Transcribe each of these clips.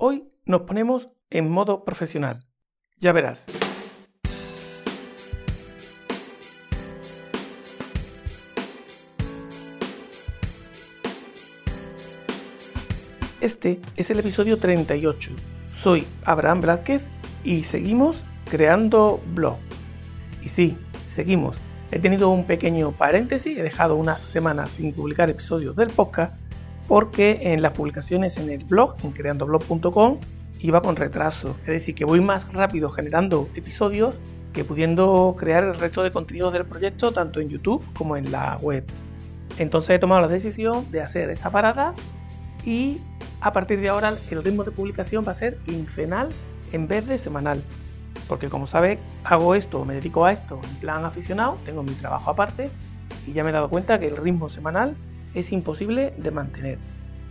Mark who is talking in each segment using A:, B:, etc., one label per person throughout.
A: Hoy nos ponemos en modo profesional. Ya verás. Este es el episodio 38. Soy Abraham Blázquez y seguimos creando blog. Y sí, seguimos. He tenido un pequeño paréntesis, he dejado una semana sin publicar episodios del podcast porque en las publicaciones en el blog, en creandoblog.com, iba con retraso. Es decir, que voy más rápido generando episodios que pudiendo crear el resto de contenidos del proyecto tanto en YouTube como en la web. Entonces he tomado la decisión de hacer esta parada y a partir de ahora el ritmo de publicación va a ser quincenal en vez de semanal. Porque como sabes, hago esto, me dedico a esto en plan aficionado, tengo mi trabajo aparte y ya me he dado cuenta que el ritmo semanal es imposible de mantener.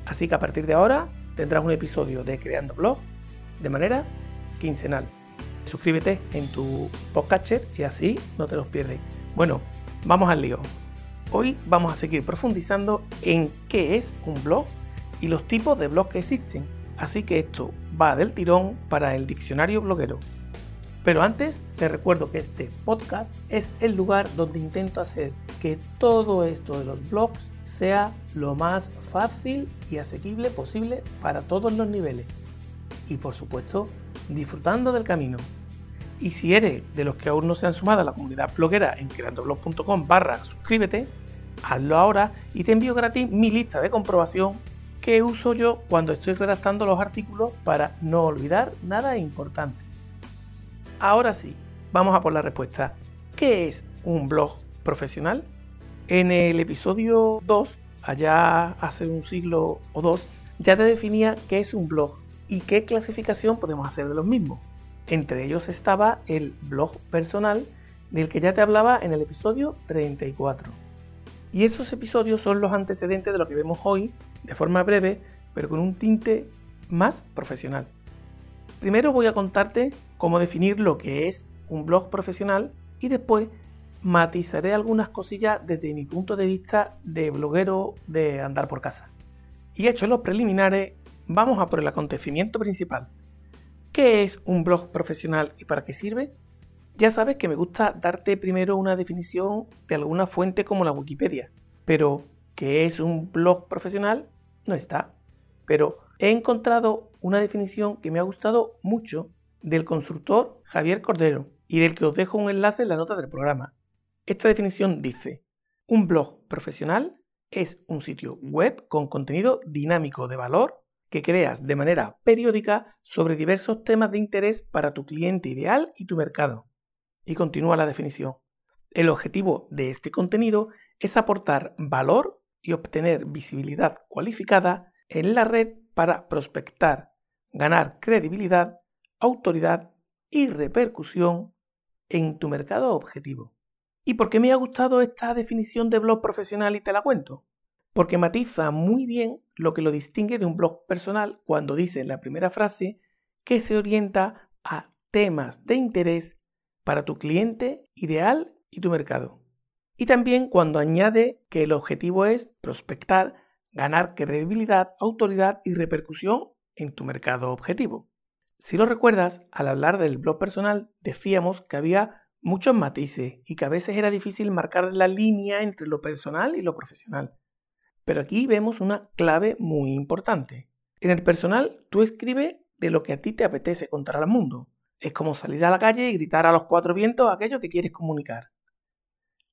A: Así que a partir de ahora tendrás un episodio de Creando Blog de manera quincenal. Suscríbete en tu podcatcher y así no te los pierdes. Bueno, vamos al lío. Hoy vamos a seguir profundizando en qué es un blog y los tipos de blogs que existen. Así que esto va del tirón para el diccionario bloguero. Pero antes te recuerdo que este podcast es el lugar donde intento hacer que todo esto de los blogs sea lo más fácil y asequible posible para todos los niveles. Y por supuesto, disfrutando del camino. Y si eres de los que aún no se han sumado a la comunidad bloguera en creandoblog.com barra suscríbete, hazlo ahora y te envío gratis mi lista de comprobación que uso yo cuando estoy redactando los artículos para no olvidar nada importante. Ahora sí, vamos a por la respuesta. ¿Qué es un blog profesional? En el episodio 2, allá hace un siglo o dos, ya te definía qué es un blog y qué clasificación podemos hacer de los mismos. Entre ellos estaba el blog personal, del que ya te hablaba en el episodio 34. Y esos episodios son los antecedentes de lo que vemos hoy de forma breve, pero con un tinte más profesional. Primero voy a contarte cómo definir lo que es un blog profesional y después matizaré algunas cosillas desde mi punto de vista de bloguero de andar por casa. Y hechos los preliminares, vamos a por el acontecimiento principal. ¿Qué es un blog profesional y para qué sirve? Ya sabes que me gusta darte primero una definición de alguna fuente como la Wikipedia, pero ¿qué es un blog profesional? no está. Pero he encontrado una definición que me ha gustado mucho del consultor Javier Cordero y del que os dejo un enlace en la nota del programa. Esta definición dice, un blog profesional es un sitio web con contenido dinámico de valor que creas de manera periódica sobre diversos temas de interés para tu cliente ideal y tu mercado. Y continúa la definición. El objetivo de este contenido es aportar valor y obtener visibilidad cualificada en la red para prospectar, ganar credibilidad, autoridad y repercusión en tu mercado objetivo. ¿Y por qué me ha gustado esta definición de blog profesional y te la cuento? Porque matiza muy bien lo que lo distingue de un blog personal cuando dice en la primera frase que se orienta a temas de interés para tu cliente ideal y tu mercado. Y también cuando añade que el objetivo es prospectar, ganar credibilidad, autoridad y repercusión en tu mercado objetivo. Si lo recuerdas, al hablar del blog personal decíamos que había muchos matices y que a veces era difícil marcar la línea entre lo personal y lo profesional. Pero aquí vemos una clave muy importante. En el personal tú escribes de lo que a ti te apetece contar al mundo. Es como salir a la calle y gritar a los cuatro vientos aquello que quieres comunicar.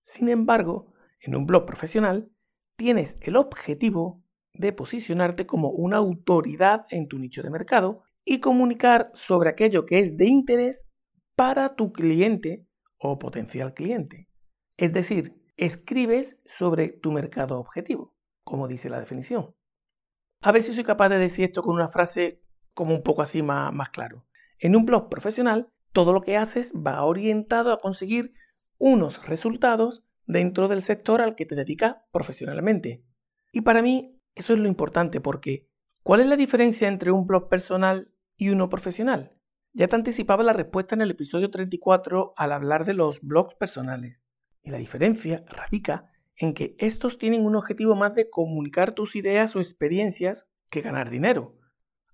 A: Sin embargo, en un blog profesional tienes el objetivo de posicionarte como una autoridad en tu nicho de mercado y comunicar sobre aquello que es de interés para tu cliente o potencial cliente. Es decir, escribes sobre tu mercado objetivo, como dice la definición. A ver si soy capaz de decir esto con una frase como un poco así más, más claro. En un blog profesional, todo lo que haces va orientado a conseguir unos resultados dentro del sector al que te dedicas profesionalmente. Y para mí eso es lo importante porque ¿cuál es la diferencia entre un blog personal y uno profesional? Ya te anticipaba la respuesta en el episodio 34 al hablar de los blogs personales. Y la diferencia radica en que estos tienen un objetivo más de comunicar tus ideas o experiencias que ganar dinero.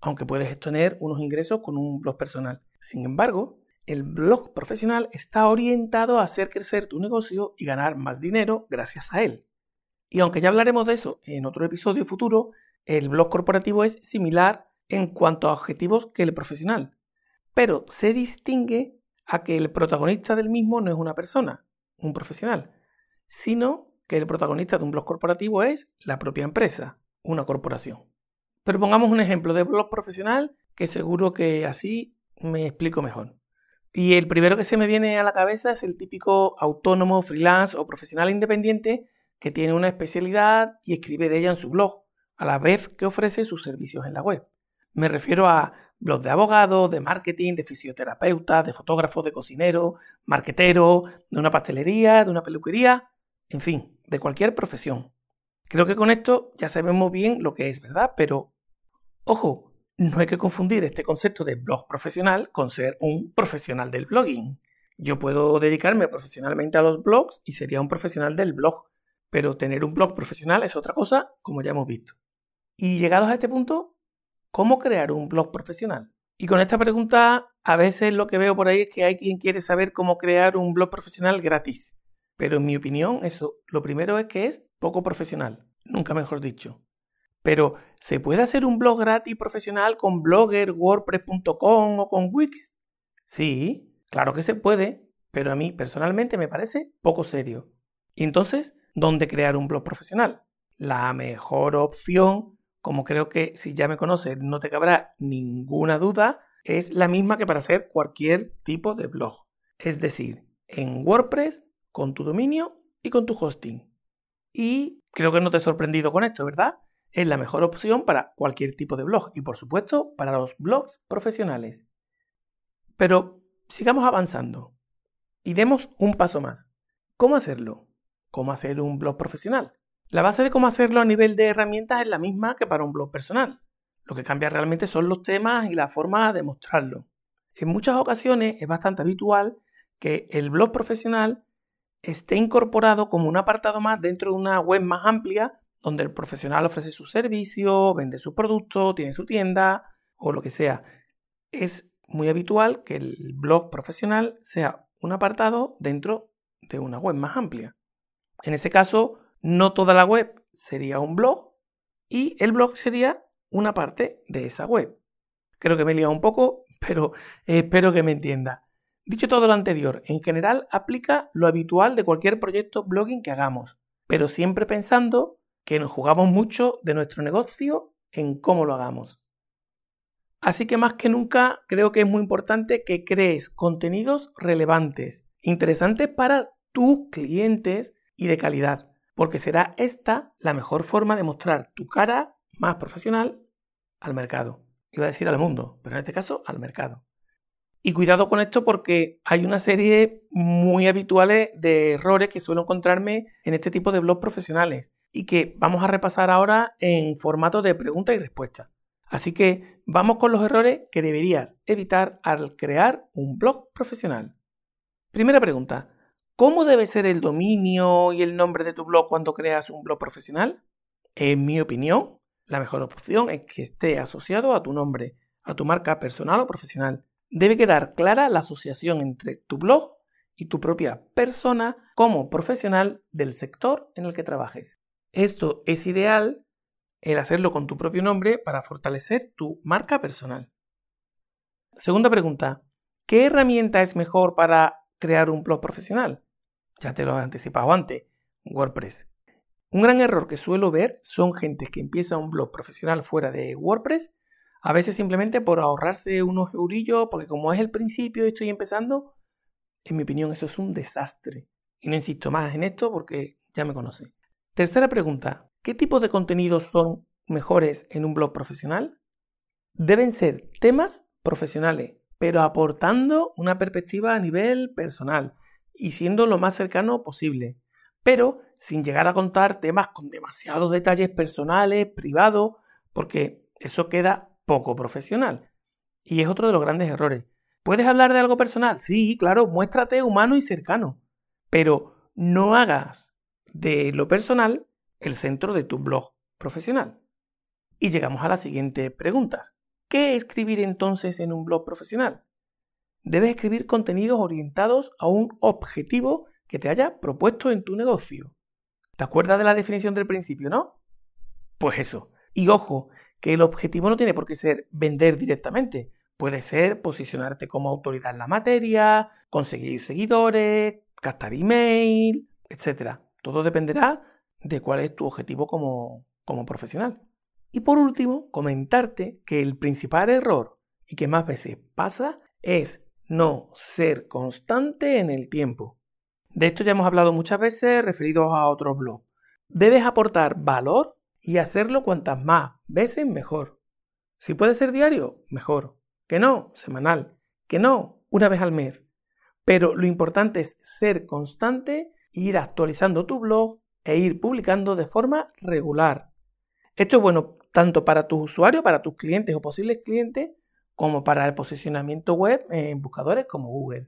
A: aunque puedes tener unos ingresos con un blog personal. Sin embargo, el blog profesional está orientado a hacer crecer tu negocio y ganar más dinero gracias a él. Y aunque ya hablaremos de eso en otro episodio futuro, el blog corporativo es similar en cuanto a objetivos que el profesional, pero se distingue a que el protagonista del mismo no es una persona, un profesional, sino que el protagonista de un blog corporativo es la propia empresa, una corporación. Pero pongamos un ejemplo de blog profesional que seguro que así me explico mejor. Y el primero que se me viene a la cabeza es el típico autónomo, freelance o profesional independiente que tiene una especialidad y escribe de ella en su blog, a la vez que ofrece sus servicios en la web. Me refiero a blogs de abogado, de marketing, de fisioterapeuta, de fotógrafo, de cocinero, marquetero, de una pastelería, de una peluquería, en fin, de cualquier profesión. Creo que con esto ya sabemos bien lo que es, ¿verdad? Pero, ojo, no hay que confundir este concepto de blog profesional con ser un profesional del blogging. Yo puedo dedicarme profesionalmente a los blogs y sería un profesional del blog, pero tener un blog profesional es otra cosa, como ya hemos visto. Y llegados a este punto, ¿cómo crear un blog profesional? Y con esta pregunta, a veces lo que veo por ahí es que hay quien quiere saber cómo crear un blog profesional gratis. Pero en mi opinión, eso lo primero es que es poco profesional, nunca mejor dicho. Pero, ¿se puede hacer un blog gratis profesional con Blogger, WordPress.com o con Wix? Sí, claro que se puede, pero a mí personalmente me parece poco serio. Y entonces, ¿dónde crear un blog profesional? La mejor opción, como creo que si ya me conoces no te cabrá ninguna duda, es la misma que para hacer cualquier tipo de blog. Es decir, en WordPress, con tu dominio y con tu hosting. Y creo que no te he sorprendido con esto, ¿verdad? Es la mejor opción para cualquier tipo de blog y por supuesto para los blogs profesionales. Pero sigamos avanzando y demos un paso más. ¿Cómo hacerlo? ¿Cómo hacer un blog profesional? La base de cómo hacerlo a nivel de herramientas es la misma que para un blog personal. Lo que cambia realmente son los temas y la forma de mostrarlo. En muchas ocasiones es bastante habitual que el blog profesional esté incorporado como un apartado más dentro de una web más amplia donde el profesional ofrece su servicio, vende su producto, tiene su tienda o lo que sea. Es muy habitual que el blog profesional sea un apartado dentro de una web más amplia. En ese caso, no toda la web sería un blog y el blog sería una parte de esa web. Creo que me he liado un poco, pero espero que me entienda. Dicho todo lo anterior, en general aplica lo habitual de cualquier proyecto blogging que hagamos, pero siempre pensando que nos jugamos mucho de nuestro negocio en cómo lo hagamos. Así que más que nunca creo que es muy importante que crees contenidos relevantes, interesantes para tus clientes y de calidad, porque será esta la mejor forma de mostrar tu cara más profesional al mercado. Iba a decir al mundo, pero en este caso al mercado. Y cuidado con esto porque hay una serie muy habituales de errores que suelo encontrarme en este tipo de blogs profesionales y que vamos a repasar ahora en formato de pregunta y respuesta. Así que vamos con los errores que deberías evitar al crear un blog profesional. Primera pregunta, ¿cómo debe ser el dominio y el nombre de tu blog cuando creas un blog profesional? En mi opinión, la mejor opción es que esté asociado a tu nombre, a tu marca personal o profesional debe quedar clara la asociación entre tu blog y tu propia persona como profesional del sector en el que trabajes. Esto es ideal el hacerlo con tu propio nombre para fortalecer tu marca personal. Segunda pregunta, ¿qué herramienta es mejor para crear un blog profesional? Ya te lo he anticipado antes, WordPress. Un gran error que suelo ver son gente que empieza un blog profesional fuera de WordPress a veces simplemente por ahorrarse unos eurillos, porque como es el principio y estoy empezando, en mi opinión eso es un desastre. Y no insisto más en esto porque ya me conoce. Tercera pregunta, ¿qué tipo de contenidos son mejores en un blog profesional? Deben ser temas profesionales, pero aportando una perspectiva a nivel personal y siendo lo más cercano posible, pero sin llegar a contar temas con demasiados detalles personales, privados, porque eso queda poco profesional. Y es otro de los grandes errores. ¿Puedes hablar de algo personal? Sí, claro, muéstrate humano y cercano. Pero no hagas de lo personal el centro de tu blog profesional. Y llegamos a la siguiente pregunta. ¿Qué escribir entonces en un blog profesional? Debes escribir contenidos orientados a un objetivo que te haya propuesto en tu negocio. ¿Te acuerdas de la definición del principio, no? Pues eso. Y ojo, que el objetivo no tiene por qué ser vender directamente. Puede ser posicionarte como autoridad en la materia, conseguir seguidores, captar email, etc. Todo dependerá de cuál es tu objetivo como, como profesional. Y por último, comentarte que el principal error y que más veces pasa es no ser constante en el tiempo. De esto ya hemos hablado muchas veces referidos a otros blogs. Debes aportar valor y hacerlo cuantas más veces mejor. Si puede ser diario, mejor. Que no, semanal. Que no, una vez al mes. Pero lo importante es ser constante, ir actualizando tu blog e ir publicando de forma regular. Esto es bueno tanto para tus usuarios, para tus clientes o posibles clientes, como para el posicionamiento web en buscadores como Google.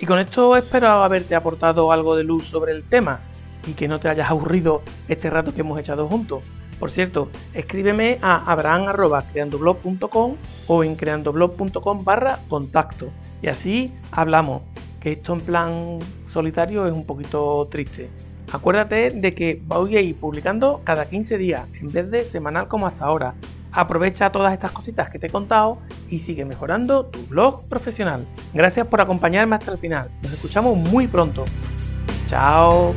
A: Y con esto espero haberte aportado algo de luz sobre el tema y que no te hayas aburrido este rato que hemos echado juntos. Por cierto, escríbeme a abraham.creandoblog.com o en creandoblog.com barra contacto. Y así hablamos, que esto en plan solitario es un poquito triste. Acuérdate de que voy a ir publicando cada 15 días en vez de semanal como hasta ahora. Aprovecha todas estas cositas que te he contado y sigue mejorando tu blog profesional. Gracias por acompañarme hasta el final. Nos escuchamos muy pronto. Chao.